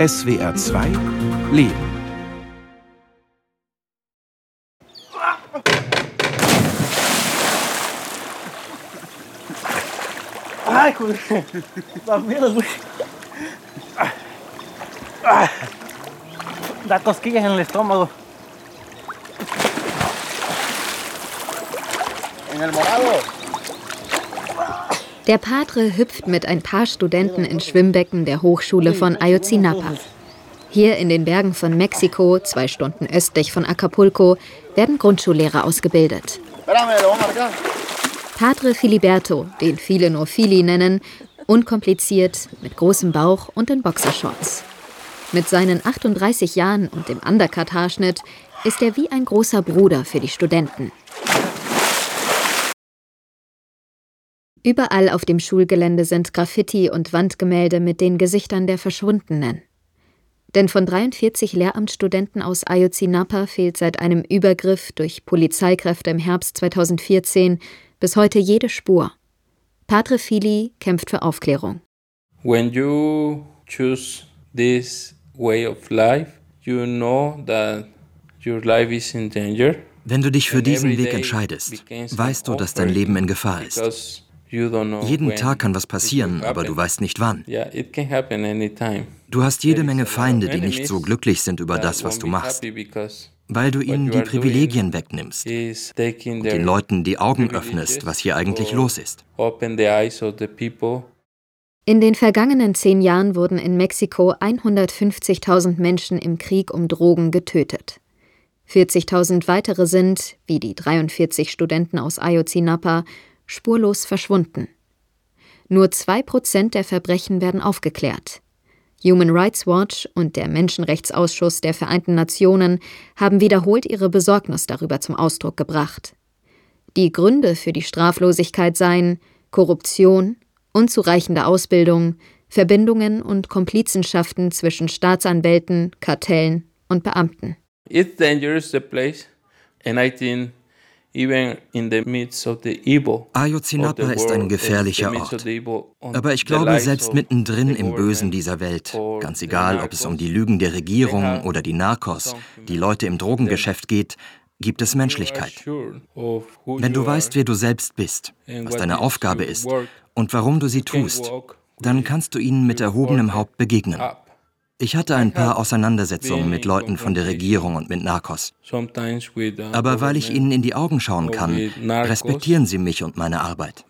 SWR 2 Leben. Vendo? Da cosquillas en el estómago. En el morado. Der Padre hüpft mit ein paar Studenten ins Schwimmbecken der Hochschule von Ayotzinapa. Hier in den Bergen von Mexiko, zwei Stunden östlich von Acapulco, werden Grundschullehrer ausgebildet. Padre Filiberto, den viele nur Fili nennen, unkompliziert, mit großem Bauch und in Boxershorts. Mit seinen 38 Jahren und dem Undercut-Haarschnitt ist er wie ein großer Bruder für die Studenten. Überall auf dem Schulgelände sind Graffiti und Wandgemälde mit den Gesichtern der Verschwundenen. Denn von 43 Lehramtsstudenten aus Ayotzinapa fehlt seit einem Übergriff durch Polizeikräfte im Herbst 2014 bis heute jede Spur. Padre Fili kämpft für Aufklärung. When you choose this way of life, you know that your life is in danger. Wenn du dich für diesen Weg entscheidest, weißt du, dass dein Leben in Gefahr ist. Jeden Tag kann was passieren, aber du weißt nicht wann. Du hast jede Menge Feinde, die nicht so glücklich sind über das, was du machst, weil du ihnen die Privilegien wegnimmst und den Leuten die Augen öffnest, was hier eigentlich los ist. In den vergangenen zehn Jahren wurden in Mexiko 150.000 Menschen im Krieg um Drogen getötet. 40.000 weitere sind, wie die 43 Studenten aus Ayotzinapa, spurlos verschwunden. Nur zwei Prozent der Verbrechen werden aufgeklärt. Human Rights Watch und der Menschenrechtsausschuss der Vereinten Nationen haben wiederholt ihre Besorgnis darüber zum Ausdruck gebracht. Die Gründe für die Straflosigkeit seien Korruption, unzureichende Ausbildung, Verbindungen und Komplizenschaften zwischen Staatsanwälten, Kartellen und Beamten. It's dangerous the place and I think Ayotzinapa ist ein gefährlicher Ort. Aber ich glaube, selbst mittendrin im Bösen dieser Welt, ganz egal, ob es um die Lügen der Regierung oder die Narcos, die Leute im Drogengeschäft geht, gibt es Menschlichkeit. Wenn du weißt, wer du selbst bist, was deine Aufgabe ist und warum du sie tust, dann kannst du ihnen mit erhobenem Haupt begegnen. Ich hatte ein paar Auseinandersetzungen mit Leuten von der Regierung und mit Narcos. Aber weil ich ihnen in die Augen schauen kann, respektieren sie mich und meine Arbeit.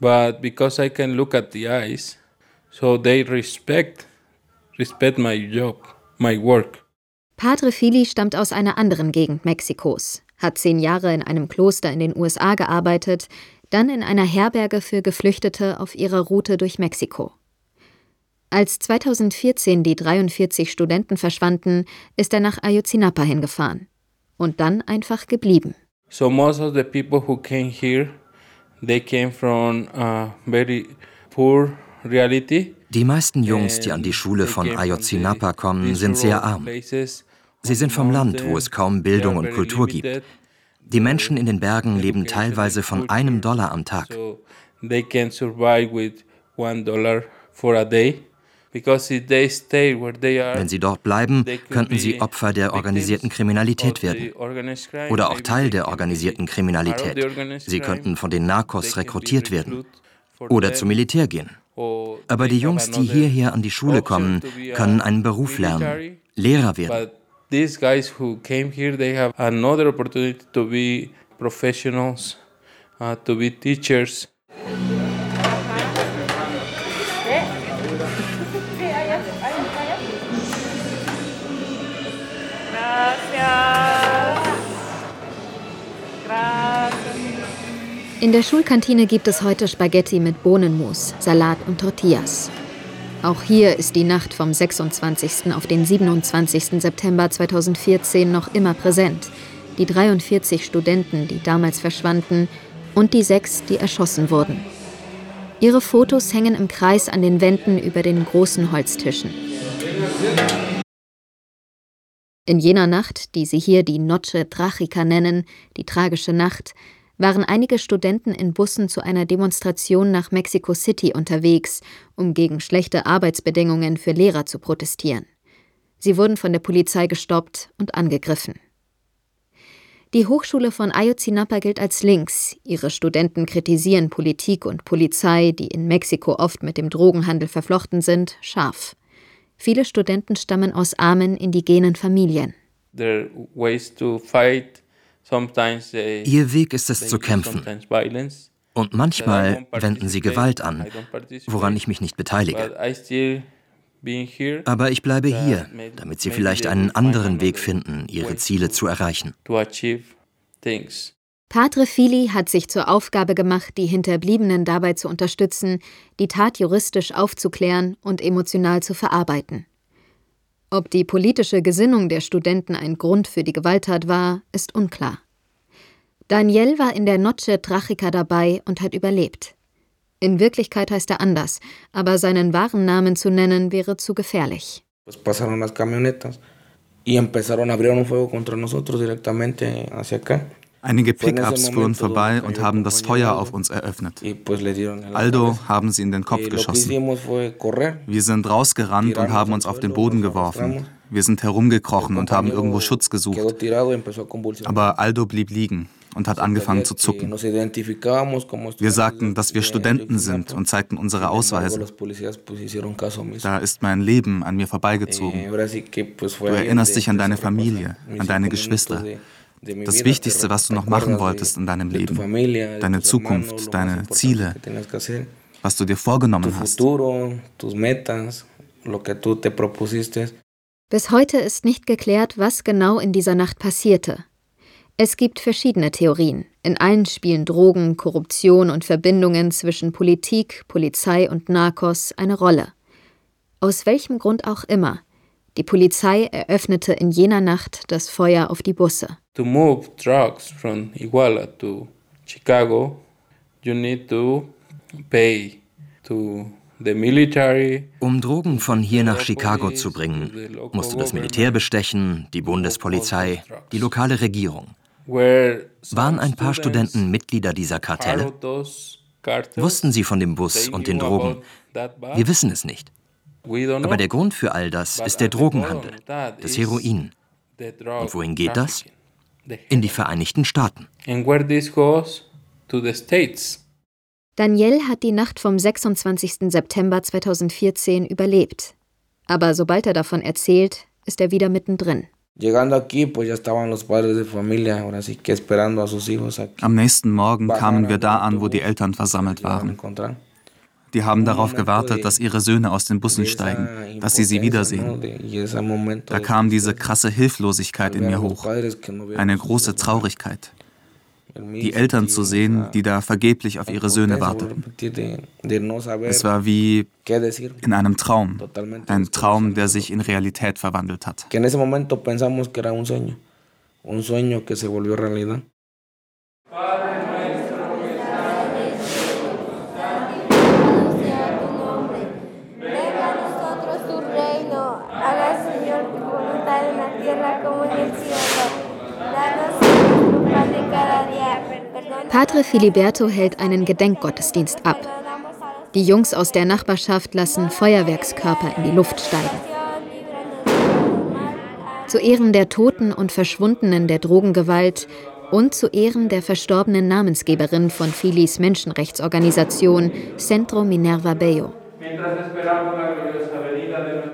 Padre Fili stammt aus einer anderen Gegend Mexikos, hat zehn Jahre in einem Kloster in den USA gearbeitet, dann in einer Herberge für Geflüchtete auf ihrer Route durch Mexiko. Als 2014 die 43 Studenten verschwanden, ist er nach Ayotzinapa hingefahren und dann einfach geblieben. So most of the people who came here, they came from a very poor reality. Die meisten Jungs, die an die Schule von Ayotzinapa kommen, sind sehr arm. Sie sind vom Land, wo es kaum Bildung und Kultur gibt. Die Menschen in den Bergen leben teilweise von einem Dollar am Tag. Wenn sie dort bleiben, könnten sie Opfer der organisierten Kriminalität werden oder auch Teil der organisierten Kriminalität. Sie könnten von den Narcos rekrutiert werden oder zum Militär gehen. Aber die Jungs, die hierher an die Schule kommen, können einen Beruf lernen, Lehrer werden. These guys who came here, they have another opportunity to be professionals, uh, to be teachers. In der Schulkantine gibt es heute Spaghetti mit Bohnenmus, Salat und Tortillas. Auch hier ist die Nacht vom 26. auf den 27. September 2014 noch immer präsent. Die 43 Studenten, die damals verschwanden, und die sechs, die erschossen wurden. Ihre Fotos hängen im Kreis an den Wänden über den großen Holztischen. In jener Nacht, die sie hier die Noche Tragica nennen, die tragische Nacht, waren einige Studenten in Bussen zu einer Demonstration nach Mexico City unterwegs, um gegen schlechte Arbeitsbedingungen für Lehrer zu protestieren. Sie wurden von der Polizei gestoppt und angegriffen. Die Hochschule von Ayotzinapa gilt als links. Ihre Studenten kritisieren Politik und Polizei, die in Mexiko oft mit dem Drogenhandel verflochten sind, scharf. Viele Studenten stammen aus armen, indigenen Familien. Ihr Weg ist es zu kämpfen. Und manchmal wenden sie Gewalt an, woran ich mich nicht beteilige. Aber ich bleibe hier, damit Sie vielleicht einen anderen Weg finden, Ihre Ziele zu erreichen. Padre Fili hat sich zur Aufgabe gemacht, die Hinterbliebenen dabei zu unterstützen, die Tat juristisch aufzuklären und emotional zu verarbeiten. Ob die politische Gesinnung der Studenten ein Grund für die Gewalttat war, ist unklar. Daniel war in der Noche Trachica dabei und hat überlebt. In Wirklichkeit heißt er anders, aber seinen wahren Namen zu nennen wäre zu gefährlich. Einige Pickups fuhren vorbei und haben das Feuer auf uns eröffnet. Aldo haben sie in den Kopf geschossen. Wir sind rausgerannt und haben uns auf den Boden geworfen. Wir sind herumgekrochen und haben irgendwo Schutz gesucht. Aber Aldo blieb liegen und hat angefangen zu zucken. Wir sagten, dass wir Studenten sind und zeigten unsere Ausweise. Da ist mein Leben an mir vorbeigezogen. Du erinnerst dich an deine Familie, an deine Geschwister. Das Wichtigste, was du noch machen wolltest in deinem Leben, deine Zukunft, deine Ziele, was du dir vorgenommen hast. Bis heute ist nicht geklärt, was genau in dieser Nacht passierte. Es gibt verschiedene Theorien. In allen spielen Drogen, Korruption und Verbindungen zwischen Politik, Polizei und Narcos eine Rolle. Aus welchem Grund auch immer. Die Polizei eröffnete in jener Nacht das Feuer auf die Busse. To move drugs from Iguala to Chicago, you need to pay to um Drogen von hier nach Chicago zu bringen, musst du das Militär bestechen, die Bundespolizei, die lokale Regierung. Waren ein paar Studenten Mitglieder dieser Kartelle? Wussten sie von dem Bus und den Drogen? Wir wissen es nicht. Aber der Grund für all das ist der Drogenhandel, das Heroin. Und wohin geht das? In die Vereinigten Staaten. Daniel hat die Nacht vom 26. September 2014 überlebt. Aber sobald er davon erzählt, ist er wieder mittendrin. Am nächsten Morgen kamen wir da an, wo die Eltern versammelt waren. Die haben darauf gewartet, dass ihre Söhne aus den Bussen steigen, dass sie sie wiedersehen. Da kam diese krasse Hilflosigkeit in mir hoch, eine große Traurigkeit. Die Eltern zu sehen, die da vergeblich auf ihre Söhne warteten. Es war wie in einem Traum, ein Traum, der sich in Realität verwandelt hat. Padre Filiberto hält einen Gedenkgottesdienst ab. Die Jungs aus der Nachbarschaft lassen Feuerwerkskörper in die Luft steigen. Zu Ehren der Toten und Verschwundenen der Drogengewalt und zu Ehren der verstorbenen Namensgeberin von Filis Menschenrechtsorganisation Centro Minerva Bello.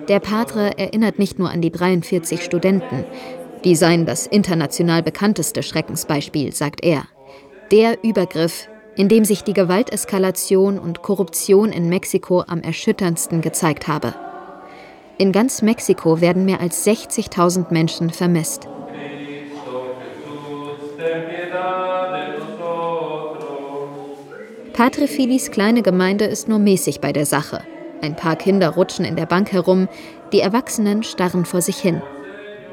Der Padre erinnert nicht nur an die 43 Studenten, die seien das international bekannteste Schreckensbeispiel, sagt er der Übergriff, in dem sich die Gewalteskalation und Korruption in Mexiko am erschütterndsten gezeigt habe. In ganz Mexiko werden mehr als 60.000 Menschen vermisst. Padre Filis kleine Gemeinde ist nur mäßig bei der Sache. Ein paar Kinder rutschen in der Bank herum, die Erwachsenen starren vor sich hin.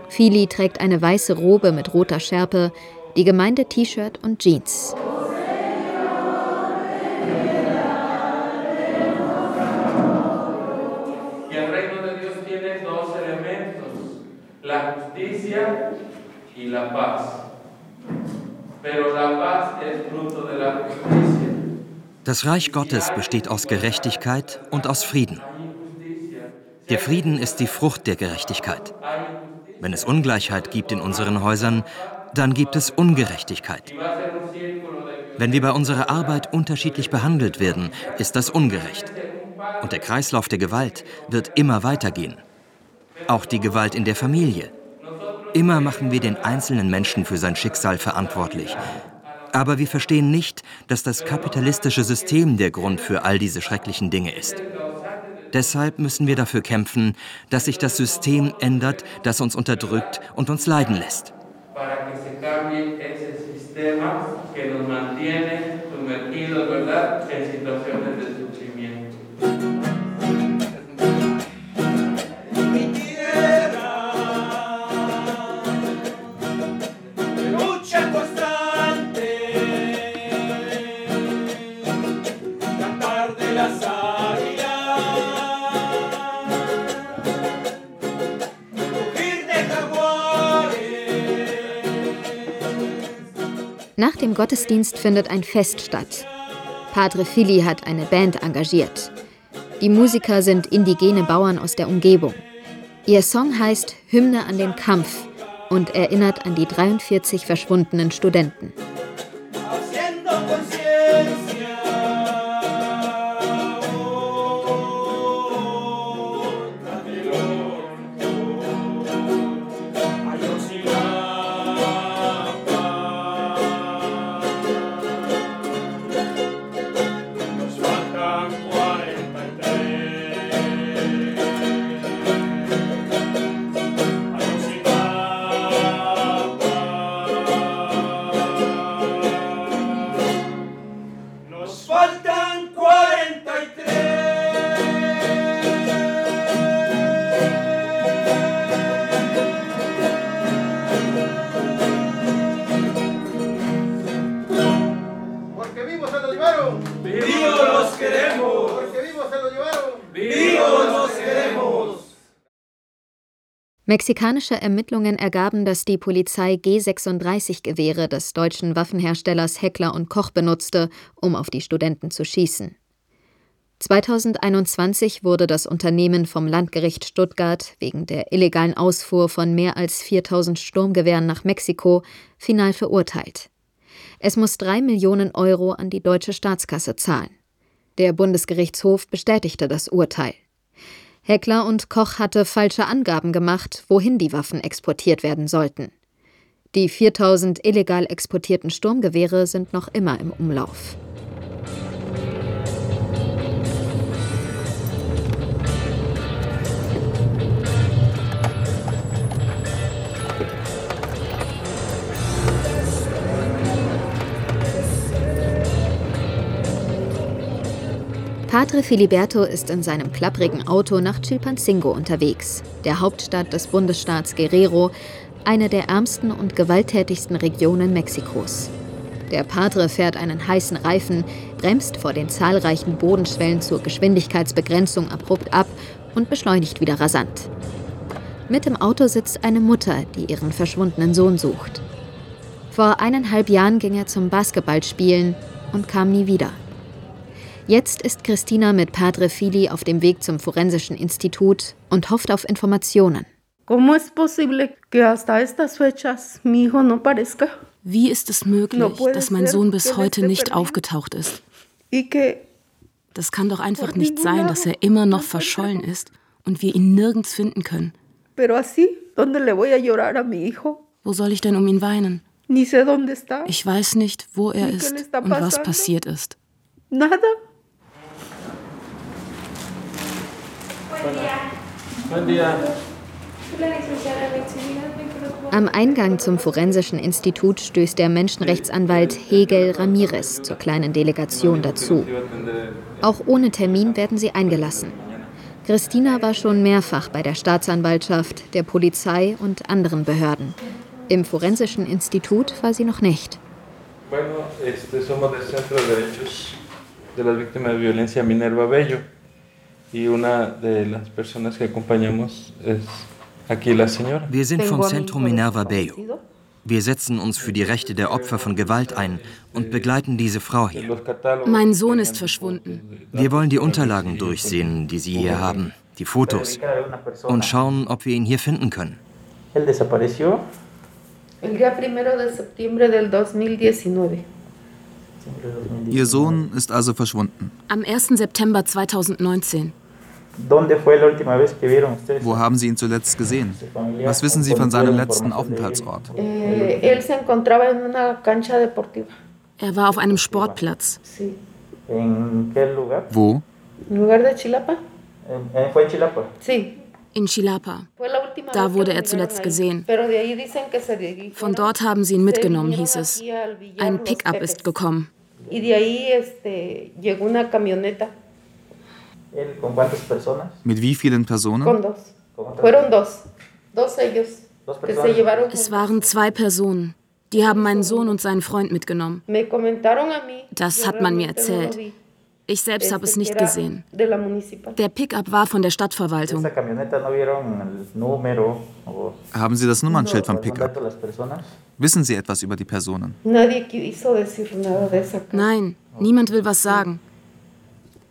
Fili trägt eine weiße Robe mit roter Schärpe, die Gemeinde-T-Shirt und Jeans. Das Reich Gottes besteht aus Gerechtigkeit und aus Frieden. Der Frieden ist die Frucht der Gerechtigkeit. Wenn es Ungleichheit gibt in unseren Häusern, dann gibt es Ungerechtigkeit. Wenn wir bei unserer Arbeit unterschiedlich behandelt werden, ist das ungerecht. Und der Kreislauf der Gewalt wird immer weitergehen. Auch die Gewalt in der Familie. Immer machen wir den einzelnen Menschen für sein Schicksal verantwortlich. Aber wir verstehen nicht, dass das kapitalistische System der Grund für all diese schrecklichen Dinge ist. Deshalb müssen wir dafür kämpfen, dass sich das System ändert, das uns unterdrückt und uns leiden lässt. Que nos mantiene sumergidos, ¿verdad?, en situaciones dem Gottesdienst findet ein Fest statt. Padre Fili hat eine Band engagiert. Die Musiker sind indigene Bauern aus der Umgebung. Ihr Song heißt Hymne an den Kampf und erinnert an die 43 verschwundenen Studenten. Mexikanische Ermittlungen ergaben, dass die Polizei G36-Gewehre des deutschen Waffenherstellers Heckler und Koch benutzte, um auf die Studenten zu schießen. 2021 wurde das Unternehmen vom Landgericht Stuttgart wegen der illegalen Ausfuhr von mehr als 4000 Sturmgewehren nach Mexiko final verurteilt. Es muss drei Millionen Euro an die deutsche Staatskasse zahlen. Der Bundesgerichtshof bestätigte das Urteil. Heckler und Koch hatte falsche Angaben gemacht, wohin die Waffen exportiert werden sollten. Die 4000 illegal exportierten Sturmgewehre sind noch immer im Umlauf. Padre Filiberto ist in seinem klapprigen Auto nach Chilpancingo unterwegs, der Hauptstadt des Bundesstaats Guerrero, eine der ärmsten und gewalttätigsten Regionen Mexikos. Der Padre fährt einen heißen Reifen, bremst vor den zahlreichen Bodenschwellen zur Geschwindigkeitsbegrenzung abrupt ab und beschleunigt wieder rasant. Mit im Auto sitzt eine Mutter, die ihren verschwundenen Sohn sucht. Vor eineinhalb Jahren ging er zum Basketballspielen und kam nie wieder. Jetzt ist Christina mit Padre Fili auf dem Weg zum Forensischen Institut und hofft auf Informationen. Wie ist es möglich, dass mein Sohn bis heute nicht aufgetaucht ist? Das kann doch einfach nicht sein, dass er immer noch verschollen ist und wir ihn nirgends finden können. Wo soll ich denn um ihn weinen? Ich weiß nicht, wo er ist und was passiert ist. Nada. Am Eingang zum Forensischen Institut stößt der Menschenrechtsanwalt Hegel Ramirez zur kleinen Delegation dazu. Auch ohne Termin werden sie eingelassen. Christina war schon mehrfach bei der Staatsanwaltschaft, der Polizei und anderen Behörden. Im Forensischen Institut war sie noch nicht. Bueno, este, somos del Centro de Derechos de las Víctimas de Violencia Minerva Bello y una de las personas que acompañamos es aquí la señora. Wir sind vom Zentrum Minerva Bello. Wir setzen uns für die Rechte der Opfer von Gewalt ein und begleiten diese Frau hier. Mein Sohn ist verschwunden. Wir wollen die Unterlagen durchsehen, die Sie hier haben. die Fotos und schauen, ob wir ihn hier finden können. Ihr Sohn ist also verschwunden. Am 1. September 2019. Wo haben Sie ihn zuletzt gesehen? Was wissen Sie von seinem letzten Aufenthaltsort? Eh, er war auf einem Sportplatz. Wo? In Chilapa. Da wurde er zuletzt gesehen. Von dort haben sie ihn mitgenommen, hieß es. Ein Pickup ist gekommen. Mit wie vielen Personen? Es waren zwei Personen. Die haben meinen Sohn und seinen Freund mitgenommen. Das hat man mir erzählt. Ich selbst habe es nicht gesehen. Der Pickup war von der Stadtverwaltung. Haben Sie das Nummernschild vom Pickup? Wissen Sie etwas über die Personen? Nein, niemand will was sagen.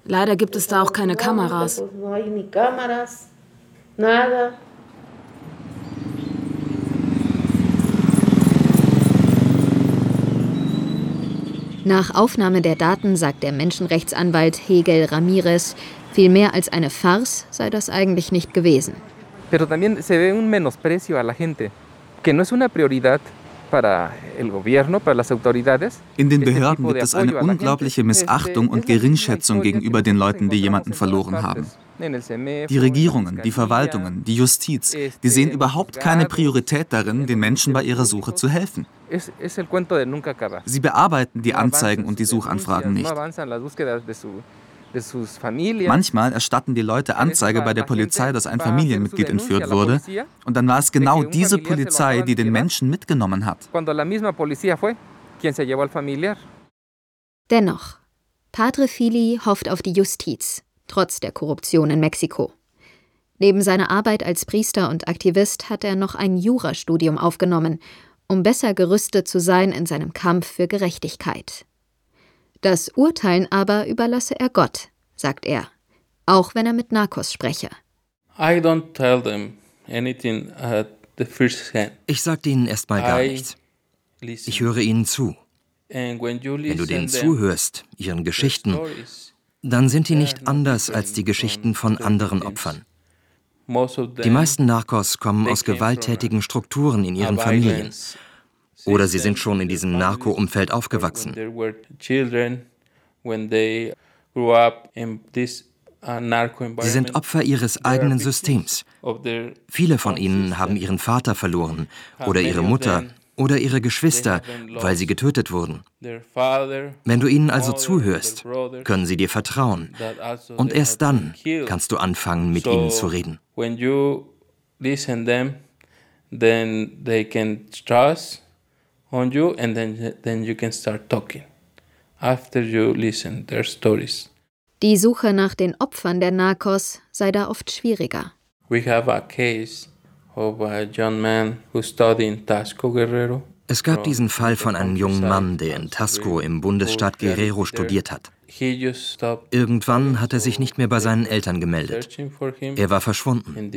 Leider gibt es da auch keine Kameras. Nach Aufnahme der Daten sagt der Menschenrechtsanwalt Hegel Ramirez, viel mehr als eine Farce sei das eigentlich nicht gewesen. Pero también se ve un menosprecio a la gente, que no es una prioridad in den Behörden gibt es eine unglaubliche Missachtung und Geringschätzung gegenüber den Leuten, die jemanden verloren haben. Die Regierungen, die Verwaltungen, die Justiz, die sehen überhaupt keine Priorität darin, den Menschen bei ihrer Suche zu helfen. Sie bearbeiten die Anzeigen und die Suchanfragen nicht. Manchmal erstatten die Leute Anzeige bei der Polizei, dass ein Familienmitglied entführt wurde. Und dann war es genau diese Polizei, die den Menschen mitgenommen hat. Dennoch, Padre Fili hofft auf die Justiz, trotz der Korruption in Mexiko. Neben seiner Arbeit als Priester und Aktivist hat er noch ein Jurastudium aufgenommen, um besser gerüstet zu sein in seinem Kampf für Gerechtigkeit. Das Urteilen aber überlasse er Gott, sagt er, auch wenn er mit Narcos spreche. Ich sage ihnen erstmal gar nichts. Ich höre ihnen zu. Wenn du denen zuhörst, ihren Geschichten, dann sind die nicht anders als die Geschichten von anderen Opfern. Die meisten Narcos kommen aus gewalttätigen Strukturen in ihren Familien oder sie sind schon in diesem Narco-Umfeld aufgewachsen. Sie sind Opfer ihres eigenen Systems. Viele von ihnen haben ihren Vater verloren oder ihre Mutter oder ihre Geschwister, weil sie getötet wurden. Wenn du ihnen also zuhörst, können sie dir vertrauen. Also Und erst dann kannst du anfangen, mit ihnen zu reden. then they can trust on you and then, then you can start talking after you listen their stories. Die Suche nach den Opfern der Narcos sei da oft schwieriger. We have a case of a young man who studied in Tasco Guerrero. Es gab diesen Fall von einem jungen Mann, der in Tasco im Bundesstaat Guerrero studiert hat. Irgendwann hat er sich nicht mehr bei seinen Eltern gemeldet. Er war verschwunden.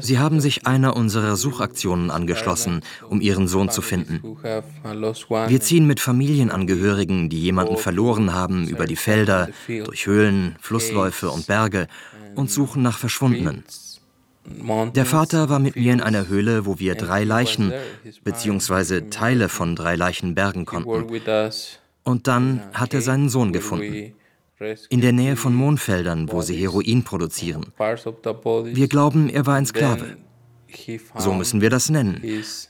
Sie haben sich einer unserer Suchaktionen angeschlossen, um ihren Sohn zu finden. Wir ziehen mit Familienangehörigen, die jemanden verloren haben, über die Felder, durch Höhlen, Flussläufe und Berge und suchen nach Verschwundenen. Der Vater war mit mir in einer Höhle, wo wir drei Leichen bzw. Teile von drei Leichen bergen konnten. Und dann hat er seinen Sohn gefunden. In der Nähe von Mondfeldern, wo sie Heroin produzieren. Wir glauben, er war ein Sklave. So müssen wir das nennen.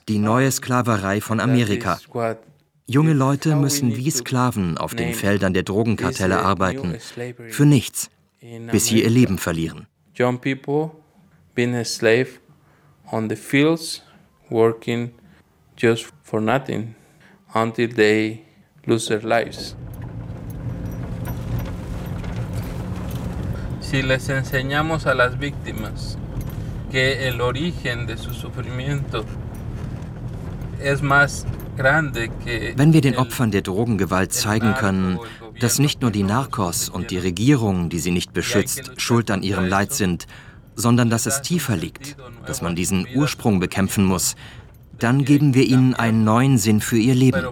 Die neue Sklaverei von Amerika. Junge Leute müssen wie Sklaven auf den Feldern der Drogenkartelle arbeiten. Für nichts. Bis sie ihr Leben verlieren. Young people being a slave on the fields, working just for nothing until they lose their lives. Si les enseñamos a las víctimas que el origen de su sufrimiento es más Wenn wir den Opfern der Drogengewalt zeigen können, dass nicht nur die Narcos und die Regierung, die sie nicht beschützt, schuld an ihrem Leid sind, sondern dass es tiefer liegt, dass man diesen Ursprung bekämpfen muss, dann geben wir ihnen einen neuen Sinn für ihr Leben.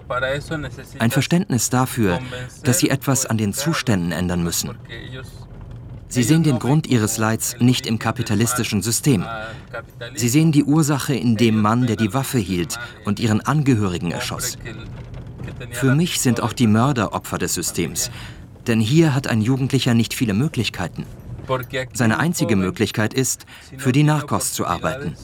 Ein Verständnis dafür, dass sie etwas an den Zuständen ändern müssen. Sie sehen den Grund ihres Leids nicht im kapitalistischen System. Sie sehen die Ursache in dem Mann, der die Waffe hielt und ihren Angehörigen erschoss. Für mich sind auch die Mörder Opfer des Systems, denn hier hat ein Jugendlicher nicht viele Möglichkeiten. Seine einzige Möglichkeit ist, für die Narcos zu arbeiten.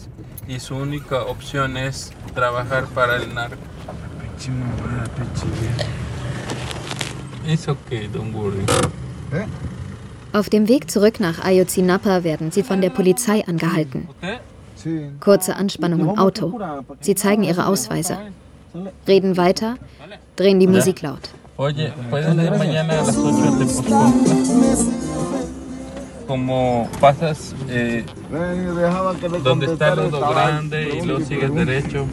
Auf dem Weg zurück nach Ayotzinapa werden sie von der Polizei angehalten. Kurze Anspannung im Auto. Sie zeigen ihre Ausweise, reden weiter, drehen die Musik laut. Oye, puedes ir mañana a las 8 te como pasas eh, donde está el lodo grande y luego sigues derecho.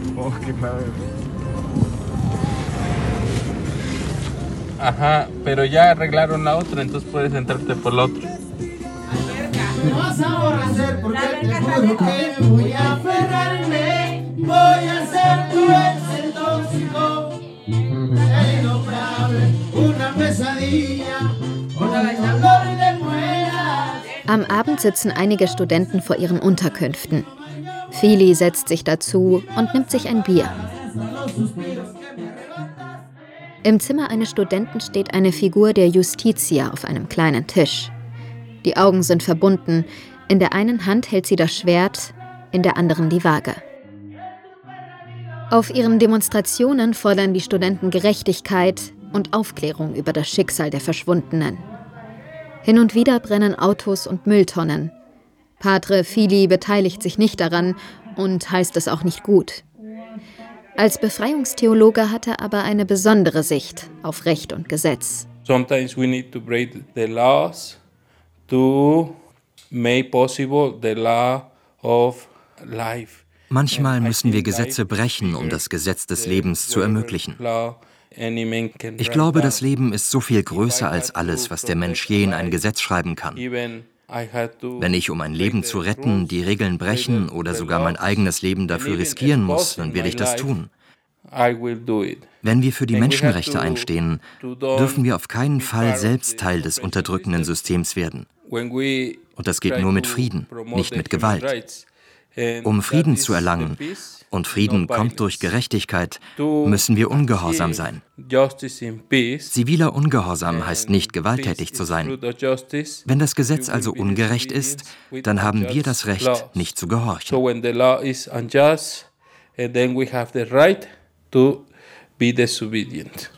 Ajá, pero ya arreglaron la otra, entonces puedes entrarte por la otra. vas a porque te juro que voy a aferrarme, voy a ser tu ex tóxico, una pesadilla, una muelas. Am Abend sitzen einige Studenten vor ihren Unterkünften. Fili setzt sich dazu und nimmt sich ein Bier. Im Zimmer eines Studenten steht eine Figur der Justitia auf einem kleinen Tisch. Die Augen sind verbunden, in der einen Hand hält sie das Schwert, in der anderen die Waage. Auf ihren Demonstrationen fordern die Studenten Gerechtigkeit und Aufklärung über das Schicksal der Verschwundenen. Hin und wieder brennen Autos und Mülltonnen. Padre Fili beteiligt sich nicht daran und heißt es auch nicht gut. Als Befreiungstheologe hat er aber eine besondere Sicht auf Recht und Gesetz. Sometimes we need to break the laws to make possible the law of life. Manchmal müssen wir Gesetze brechen, um das Gesetz des Lebens zu ermöglichen. Ich glaube, das Leben ist so viel größer als alles, was der Mensch je in ein Gesetz schreiben kann. Wenn ich, um ein Leben zu retten, die Regeln brechen oder sogar mein eigenes Leben dafür riskieren muss, dann werde ich das tun. Wenn wir für die Menschenrechte einstehen, dürfen wir auf keinen Fall selbst Teil des unterdrückenden Systems werden. Und das geht nur mit Frieden, nicht mit Gewalt. Um Frieden zu erlangen, und Frieden kommt durch Gerechtigkeit, müssen wir ungehorsam sein. Ziviler Ungehorsam heißt nicht gewalttätig zu sein. Wenn das Gesetz also ungerecht ist, dann haben wir das Recht, nicht zu gehorchen. then we have the right to be disobedient.